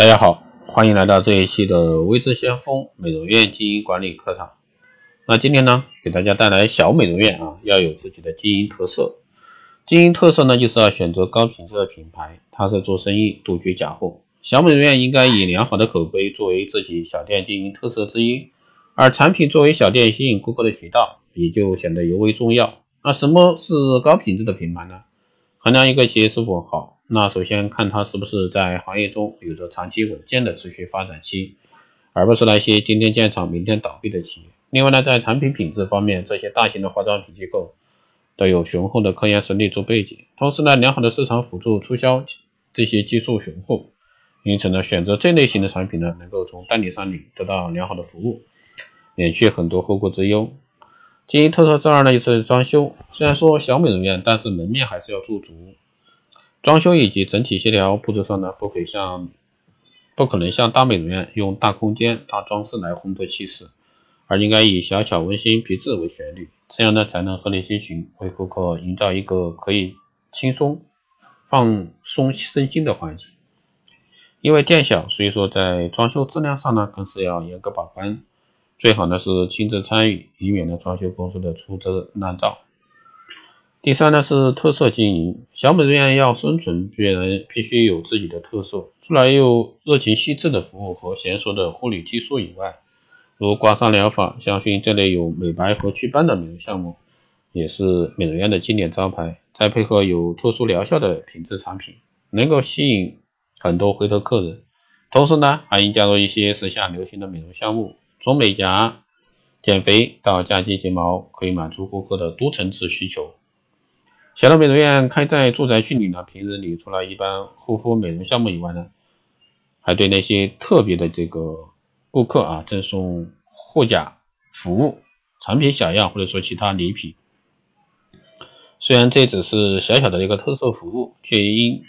大家好，欢迎来到这一期的微知先锋美容院经营管理课堂。那今天呢，给大家带来小美容院啊，要有自己的经营特色。经营特色呢，就是要选择高品质的品牌，它是做生意，杜绝假货。小美容院应该以良好的口碑作为自己小店经营特色之一，而产品作为小店吸引顾客的渠道，也就显得尤为重要。那什么是高品质的品牌呢？衡量一个企业是否好，那首先看它是不是在行业中有着长期稳健的持续发展期，而不是那些今天建厂明天倒闭的企业。另外呢，在产品品质方面，这些大型的化妆品机构都有雄厚的科研实力做背景，同时呢，良好的市场辅助促销这些技术雄厚。因此呢，选择这类型的产品呢，能够从代理商里得到良好的服务，免去很多后顾之忧。经营特色之二呢，就是装修。虽然说小美容院，但是门面还是要做足。装修以及整体协调布置上呢，不可以像，不可能像大美容院用大空间、大装饰来烘托气势，而应该以小巧、温馨、皮质为旋律，这样呢，才能合理心情，为顾客营造一个可以轻松、放松身心的环境。因为店小，所以说在装修质量上呢，更是要严格把关。最好呢是亲自参与，以免呢装修公司的粗制滥造。第三呢是特色经营，小美容院要生存，必然必须有自己的特色。除了有热情细致的服务和娴熟的护理技术以外，如刮痧疗法、香薰这类有美白和祛斑的美容项目，也是美容院的经典招牌。再配合有特殊疗效的品质产品，能够吸引。很多回头客人，同时呢，还应加入一些时下流行的美容项目，从美甲、减肥到嫁接睫毛，可以满足顾客的多层次需求。小的美容院开在住宅区里呢，平日里除了一般护肤美容项目以外呢，还对那些特别的这个顾客啊赠送护甲服务、产品小样或者说其他礼品。虽然这只是小小的一个特色服务，却因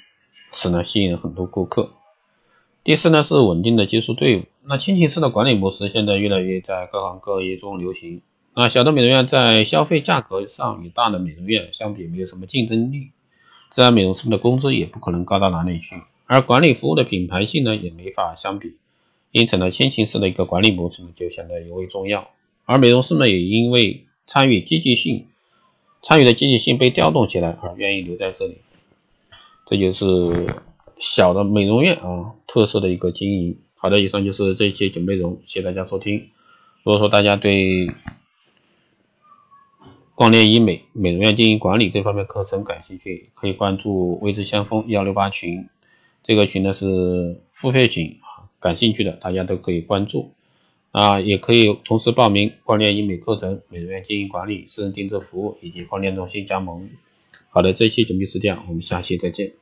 此呢，吸引了很多顾客。第四呢，是稳定的技术队伍。那亲情式的管理模式现在越来越在各行各业中流行。那小的美容院在消费价格上与大的美容院相比没有什么竞争力，自然美容师们的工资也不可能高到哪里去，而管理服务的品牌性呢也没法相比。因此呢，先行式的一个管理模式呢就显得尤为重要。而美容师们也因为参与积极性，参与的积极性被调动起来而愿意留在这里。这就是小的美容院啊特色的一个经营。好的，以上就是这一期节目内容，谢谢大家收听。如果说大家对光电医美美容院经营管理这方面课程感兴趣，可以关注微知先锋幺六八群，这个群呢是付费群啊，感兴趣的大家都可以关注啊，也可以同时报名光电医美课程、美容院经营管理、私人定制服务以及光电中心加盟。好的，这期节目就是这样，我们下期再见。